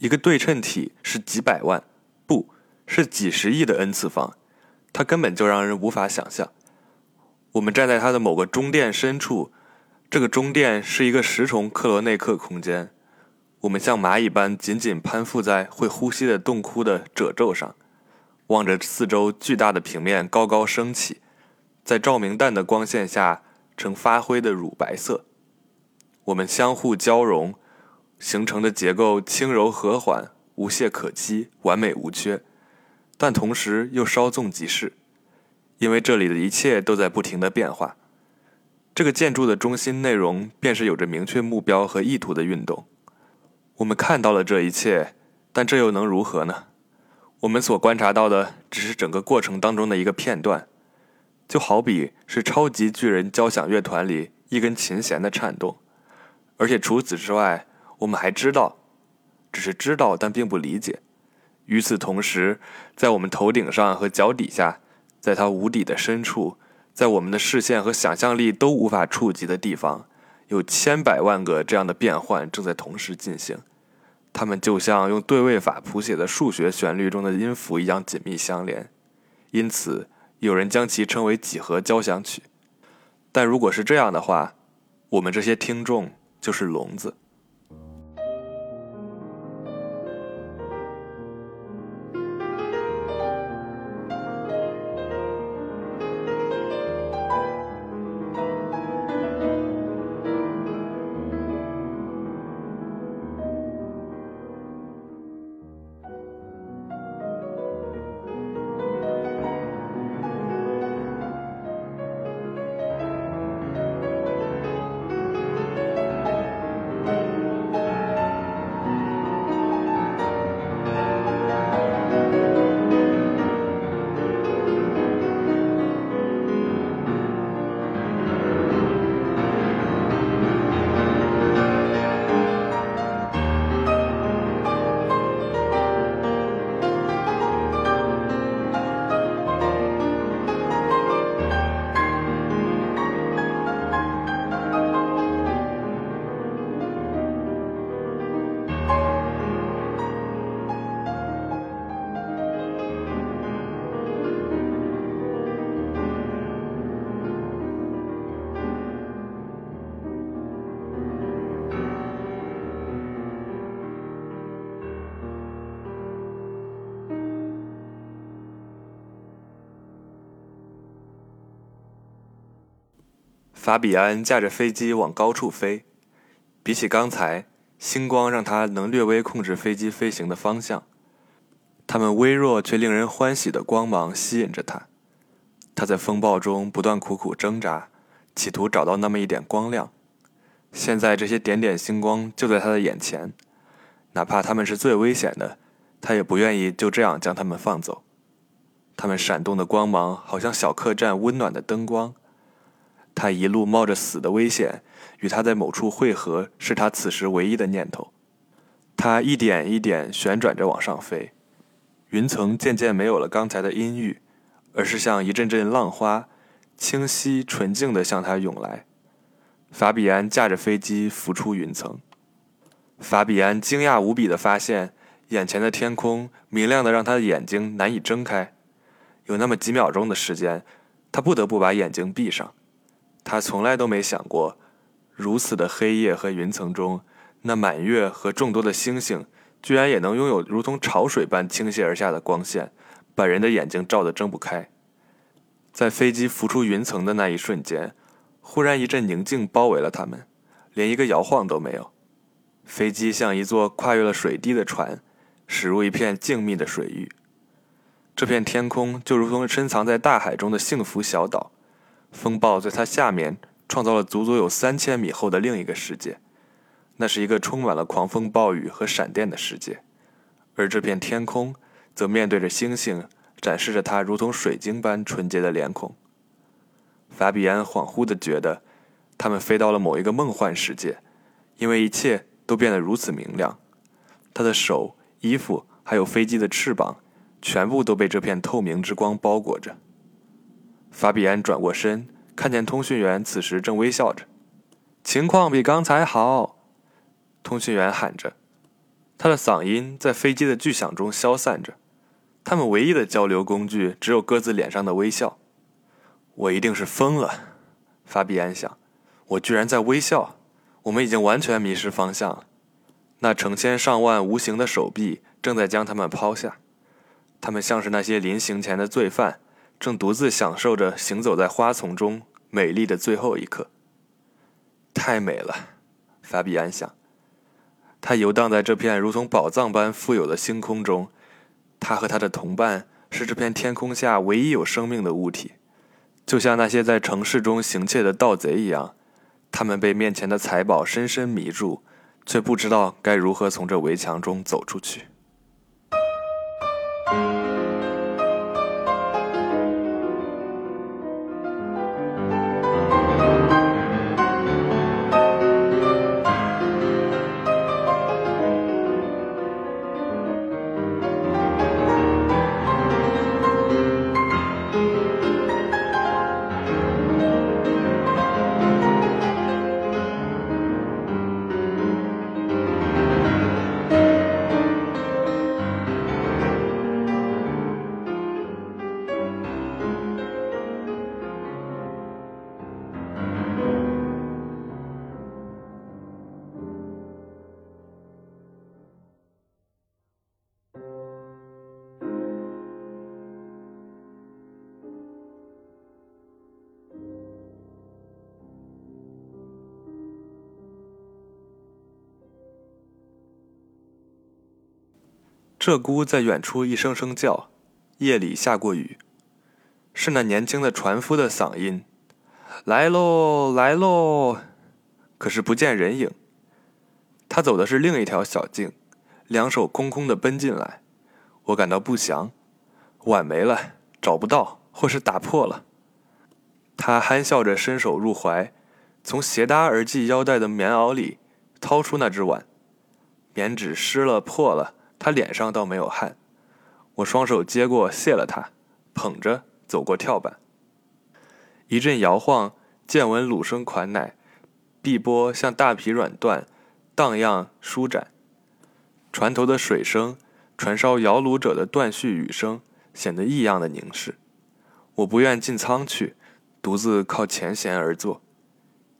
一个对称体是几百万，不是几十亿的 n 次方，它根本就让人无法想象。我们站在它的某个中电深处，这个中电是一个十重克罗内克空间。我们像蚂蚁般紧紧攀附在会呼吸的洞窟的褶皱上，望着四周巨大的平面高高升起，在照明弹的光线下。呈发灰的乳白色，我们相互交融形成的结构轻柔和缓、无懈可击、完美无缺，但同时又稍纵即逝，因为这里的一切都在不停的变化。这个建筑的中心内容便是有着明确目标和意图的运动。我们看到了这一切，但这又能如何呢？我们所观察到的只是整个过程当中的一个片段。就好比是超级巨人交响乐团里一根琴弦的颤动，而且除此之外，我们还知道，只是知道，但并不理解。与此同时，在我们头顶上和脚底下，在它无底的深处，在我们的视线和想象力都无法触及的地方，有千百万个这样的变换正在同时进行，它们就像用对位法谱写的数学旋律中的音符一样紧密相连，因此。有人将其称为几何交响曲，但如果是这样的话，我们这些听众就是聋子。法比安驾着飞机往高处飞，比起刚才，星光让他能略微控制飞机飞行的方向。他们微弱却令人欢喜的光芒吸引着他，他在风暴中不断苦苦挣扎，企图找到那么一点光亮。现在这些点点星光就在他的眼前，哪怕他们是最危险的，他也不愿意就这样将他们放走。他们闪动的光芒好像小客栈温暖的灯光。他一路冒着死的危险，与他在某处汇合，是他此时唯一的念头。他一点一点旋转着往上飞，云层渐渐没有了刚才的阴郁，而是像一阵阵浪花，清晰纯净地向他涌来。法比安驾着飞机浮出云层，法比安惊讶无比地发现，眼前的天空明亮的让他的眼睛难以睁开。有那么几秒钟的时间，他不得不把眼睛闭上。他从来都没想过，如此的黑夜和云层中，那满月和众多的星星，居然也能拥有如同潮水般倾泻而下的光线，把人的眼睛照得睁不开。在飞机浮出云层的那一瞬间，忽然一阵宁静包围了他们，连一个摇晃都没有。飞机像一座跨越了水滴的船，驶入一片静谧的水域。这片天空就如同深藏在大海中的幸福小岛。风暴在它下面创造了足足有三千米厚的另一个世界，那是一个充满了狂风暴雨和闪电的世界，而这片天空则面对着星星，展示着它如同水晶般纯洁的脸孔。法比安恍惚地觉得，他们飞到了某一个梦幻世界，因为一切都变得如此明亮。他的手、衣服还有飞机的翅膀，全部都被这片透明之光包裹着。法比安转过身，看见通讯员此时正微笑着。情况比刚才好，通讯员喊着，他的嗓音在飞机的巨响中消散着。他们唯一的交流工具只有各自脸上的微笑。我一定是疯了，法比安想，我居然在微笑。我们已经完全迷失方向了。那成千上万无形的手臂正在将他们抛下，他们像是那些临行前的罪犯，正独自享受着行走在花丛中美丽的最后一刻。太美了，法比安想。他游荡在这片如同宝藏般富有的星空中，他和他的同伴是这片天空下唯一有生命的物体，就像那些在城市中行窃的盗贼一样，他们被面前的财宝深深迷住，却不知道该如何从这围墙中走出去。鹧鸪在远处一声声叫，夜里下过雨，是那年轻的船夫的嗓音：“来喽，来喽！”可是不见人影。他走的是另一条小径，两手空空的奔进来。我感到不祥，碗没了，找不到，或是打破了。他憨笑着伸手入怀，从斜搭而系腰带的棉袄里掏出那只碗，棉纸湿了破了。他脸上倒没有汗，我双手接过，谢了他，捧着走过跳板，一阵摇晃，见闻鲁声款乃，碧波像大皮软缎，荡漾舒展。船头的水声，船梢摇橹者的断续语声，显得异样的凝视。我不愿进舱去，独自靠前舷而坐。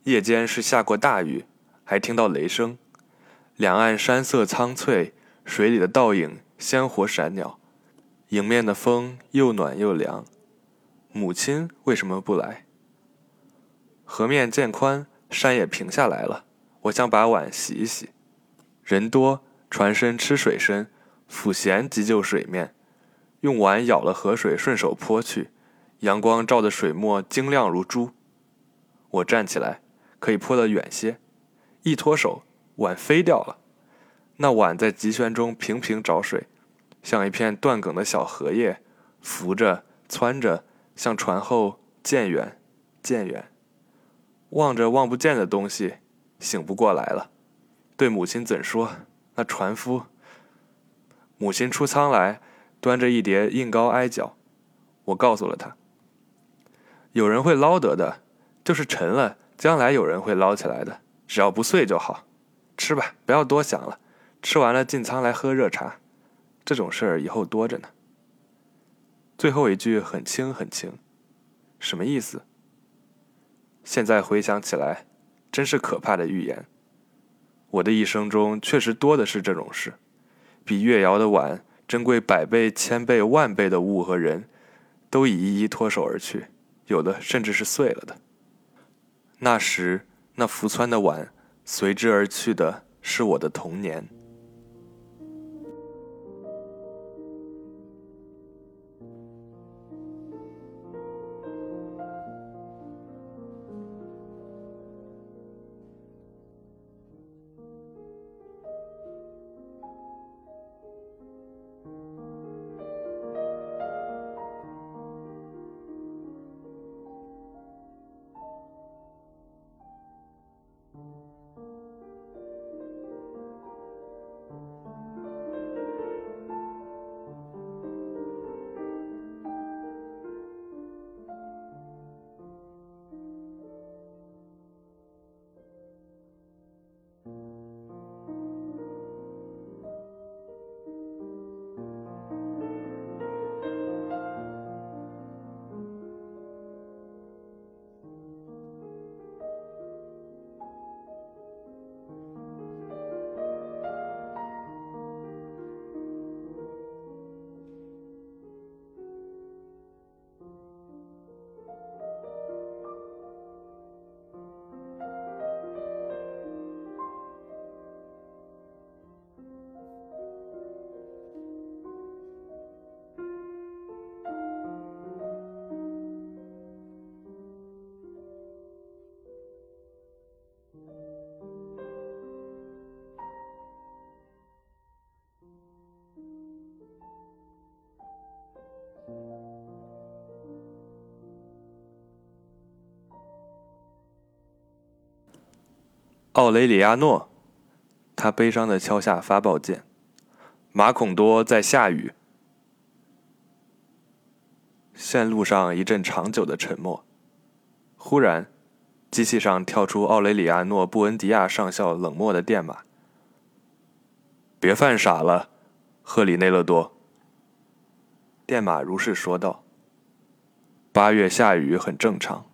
夜间是下过大雨，还听到雷声，两岸山色苍翠。水里的倒影鲜活闪鸟，迎面的风又暖又凉。母亲为什么不来？河面渐宽，山也平下来了。我想把碗洗一洗。人多，船身吃水深，抚弦急救水面。用碗舀了河水，顺手泼去。阳光照的水墨晶亮如珠。我站起来，可以泼得远些。一脱手，碗飞掉了。那碗在急旋中平平找水，像一片断梗的小荷叶，浮着窜着，向船后渐远渐远。望着望不见的东西，醒不过来了。对母亲怎说？那船夫。母亲出舱来，端着一碟硬糕挨脚。我告诉了他，有人会捞得的，就是沉了，将来有人会捞起来的，只要不碎就好。吃吧，不要多想了。吃完了，进仓来喝热茶。这种事儿以后多着呢。最后一句很轻很轻，什么意思？现在回想起来，真是可怕的预言。我的一生中确实多的是这种事，比月窑的碗珍贵百倍、千倍、万倍的物和人，都已一一脱手而去，有的甚至是碎了的。那时，那浮湍的碗随之而去的是我的童年。奥雷里亚诺，他悲伤的敲下发报键。马孔多在下雨。线路上一阵长久的沉默。忽然，机器上跳出奥雷里亚诺·布恩迪亚上校冷漠的电码：“别犯傻了，赫里内勒多。”电码如是说道：“八月下雨很正常。”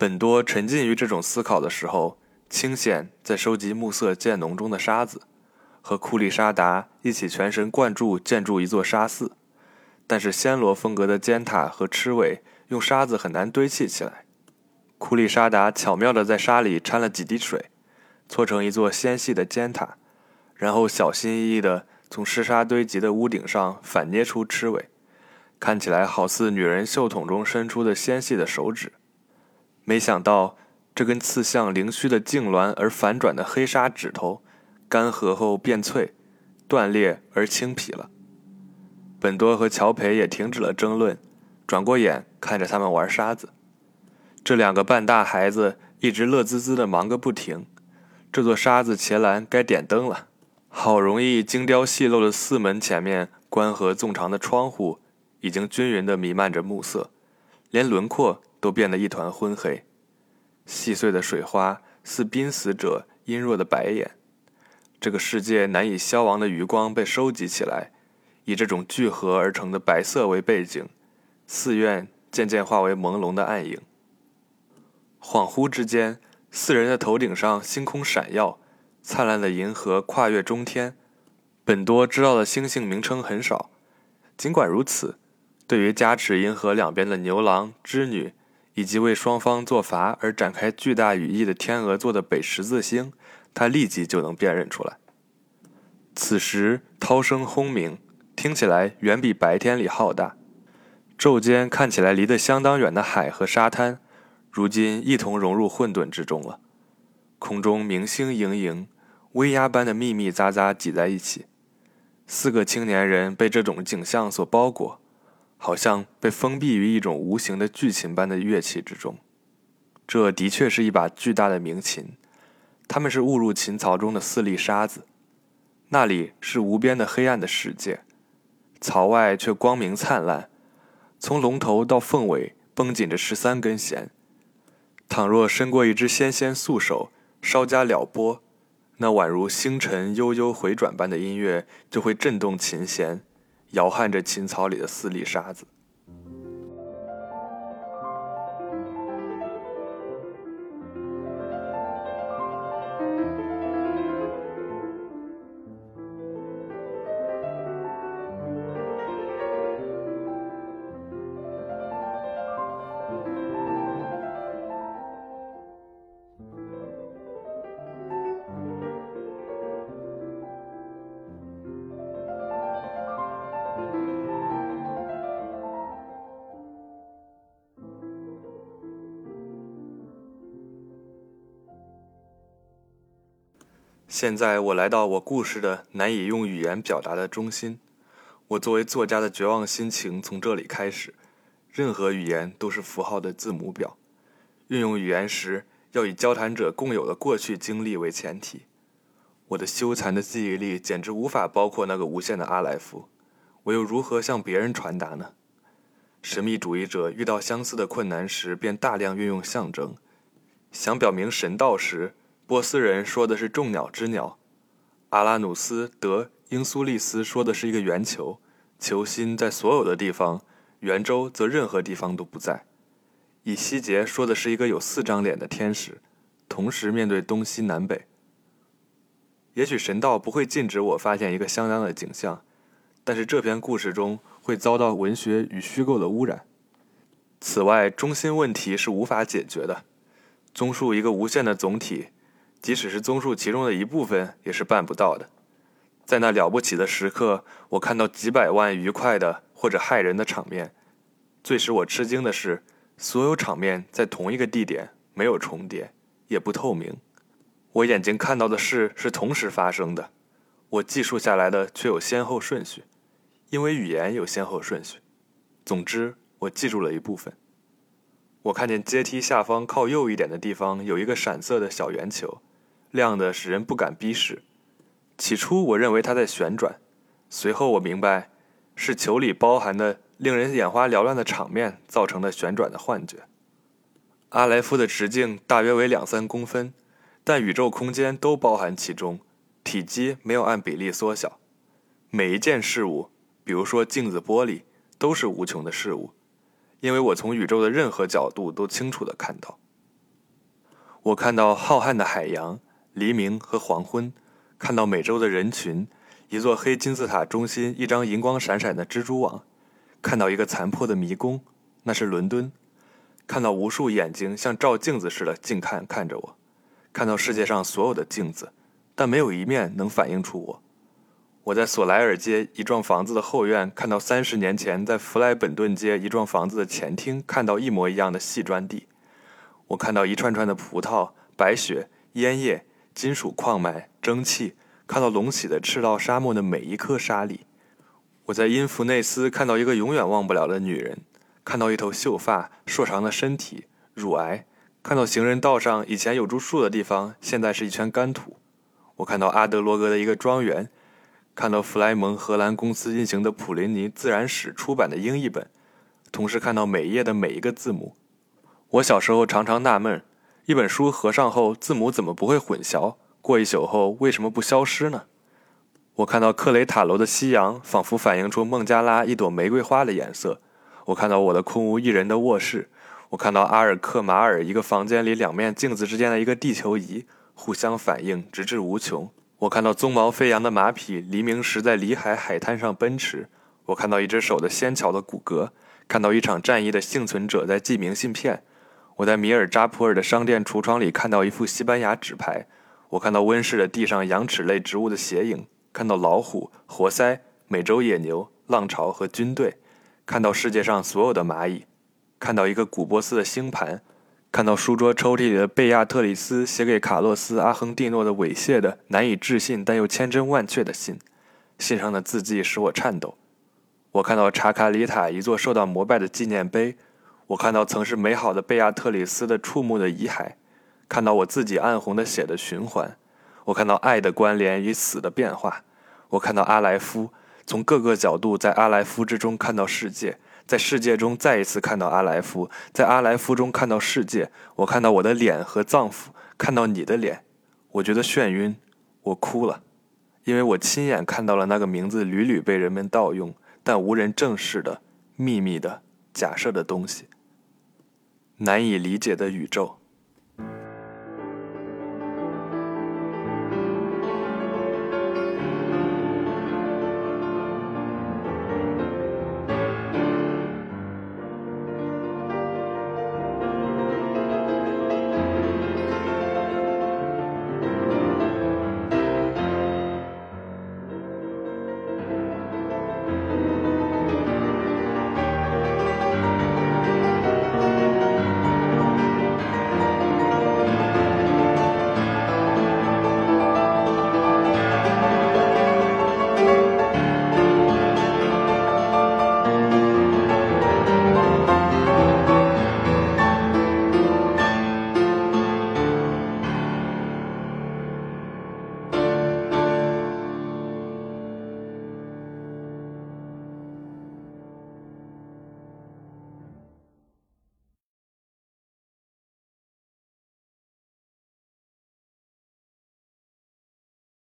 本多沉浸于这种思考的时候，清显在收集暮色渐浓中的沙子，和库利沙达一起全神贯注建筑一座沙寺。但是暹罗风格的尖塔和螭尾用沙子很难堆砌起来。库利沙达巧妙地在沙里掺了几滴水，搓成一座纤细的尖塔，然后小心翼翼地从湿沙堆积的屋顶上反捏出螭尾，看起来好似女人袖筒中伸出的纤细的手指。没想到，这根刺向灵虚的痉挛而反转的黑砂指头，干涸后变脆，断裂而青皮了。本多和乔培也停止了争论，转过眼看着他们玩沙子。这两个半大孩子一直乐滋滋地忙个不停。这座沙子茄栏该点灯了。好容易精雕细镂的四门前面关合纵长的窗户，已经均匀地弥漫着暮色，连轮廓。都变得一团昏黑，细碎的水花似濒死者阴弱的白眼。这个世界难以消亡的余光被收集起来，以这种聚合而成的白色为背景，寺院渐渐化为朦胧的暗影。恍惚之间，四人的头顶上星空闪耀，灿烂的银河跨越中天。本多知道的星星名称很少，尽管如此，对于加持银河两边的牛郎织女。以及为双方做法而展开巨大羽翼的天鹅座的北十字星，他立即就能辨认出来。此时涛声轰鸣，听起来远比白天里浩大。昼间看起来离得相当远的海和沙滩，如今一同融入混沌之中了。空中明星盈盈，微压般的密密匝匝挤在一起。四个青年人被这种景象所包裹。好像被封闭于一种无形的巨琴般的乐器之中，这的确是一把巨大的鸣琴。他们是误入琴槽中的四粒沙子，那里是无边的黑暗的世界，槽外却光明灿烂。从龙头到凤尾绷紧着十三根弦，倘若伸过一只纤纤素手，稍加撩拨，那宛如星辰悠悠回转般的音乐就会震动琴弦。摇撼着琴槽里的四粒沙子。现在我来到我故事的难以用语言表达的中心，我作为作家的绝望心情从这里开始。任何语言都是符号的字母表，运用语言时要以交谈者共有的过去经历为前提。我的羞惭的记忆力简直无法包括那个无限的阿莱夫，我又如何向别人传达呢？神秘主义者遇到相似的困难时，便大量运用象征。想表明神道时，波斯人说的是众鸟之鸟；阿拉努斯德英苏利斯说的是一个圆球，球心在所有的地方，圆周则任何地方都不在。以西结说的是一个有四张脸的天使，同时面对东西南北。也许神道不会禁止我发现一个相当的景象，但是这篇故事中会遭到文学与虚构的污染。此外，中心问题是无法解决的。综述一个无限的总体，即使是综述其中的一部分，也是办不到的。在那了不起的时刻，我看到几百万愉快的或者骇人的场面。最使我吃惊的是，所有场面在同一个地点，没有重叠，也不透明。我眼睛看到的事是同时发生的，我记述下来的却有先后顺序，因为语言有先后顺序。总之，我记住了一部分。我看见阶梯下方靠右一点的地方有一个闪色的小圆球，亮的使人不敢逼视。起初我认为它在旋转，随后我明白，是球里包含的令人眼花缭乱的场面造成的旋转的幻觉。阿莱夫的直径大约为两三公分，但宇宙空间都包含其中，体积没有按比例缩小。每一件事物，比如说镜子、玻璃，都是无穷的事物。因为我从宇宙的任何角度都清楚地看到，我看到浩瀚的海洋、黎明和黄昏，看到美洲的人群，一座黑金字塔中心一张银光闪闪的蜘蛛网，看到一个残破的迷宫，那是伦敦，看到无数眼睛像照镜子似的近看看着我，看到世界上所有的镜子，但没有一面能反映出我。我在索莱尔街一幢房子的后院看到三十年前在弗莱本顿街一幢房子的前厅看到一模一样的细砖地。我看到一串串的葡萄、白雪、烟叶、金属矿脉、蒸汽，看到隆起的赤道沙漠的每一颗沙粒。我在因弗内斯看到一个永远忘不了的女人，看到一头秀发、硕长的身体、乳癌，看到行人道上以前有株树的地方现在是一圈干土。我看到阿德罗格的一个庄园。看到弗莱蒙荷兰公司印行的普林尼自然史出版的英译本，同时看到每页的每一个字母。我小时候常常纳闷，一本书合上后字母怎么不会混淆？过一宿后为什么不消失呢？我看到克雷塔楼的夕阳，仿佛反映出孟加拉一朵玫瑰花的颜色。我看到我的空无一人的卧室。我看到阿尔克马尔一个房间里两面镜子之间的一个地球仪，互相反应，直至无穷。我看到鬃毛飞扬的马匹黎明时在里海海滩上奔驰，我看到一只手的纤巧的骨骼，看到一场战役的幸存者在寄明信片。我在米尔扎普尔的商店橱窗里看到一副西班牙纸牌，我看到温室的地上羊齿类植物的斜影，看到老虎、活塞、美洲野牛、浪潮和军队，看到世界上所有的蚂蚁，看到一个古波斯的星盘。看到书桌抽屉里的贝亚特里斯写给卡洛斯·阿亨蒂诺的猥亵的、难以置信但又千真万确的信，信上的字迹使我颤抖。我看到查卡里塔一座受到膜拜的纪念碑，我看到曾是美好的贝亚特里斯的触目的遗骸，看到我自己暗红的血的循环，我看到爱的关联与死的变化，我看到阿莱夫从各个角度在阿莱夫之中看到世界。在世界中再一次看到阿莱夫，在阿莱夫中看到世界。我看到我的脸和脏腑，看到你的脸，我觉得眩晕，我哭了，因为我亲眼看到了那个名字屡屡被人们盗用，但无人正视的秘密的假设的东西，难以理解的宇宙。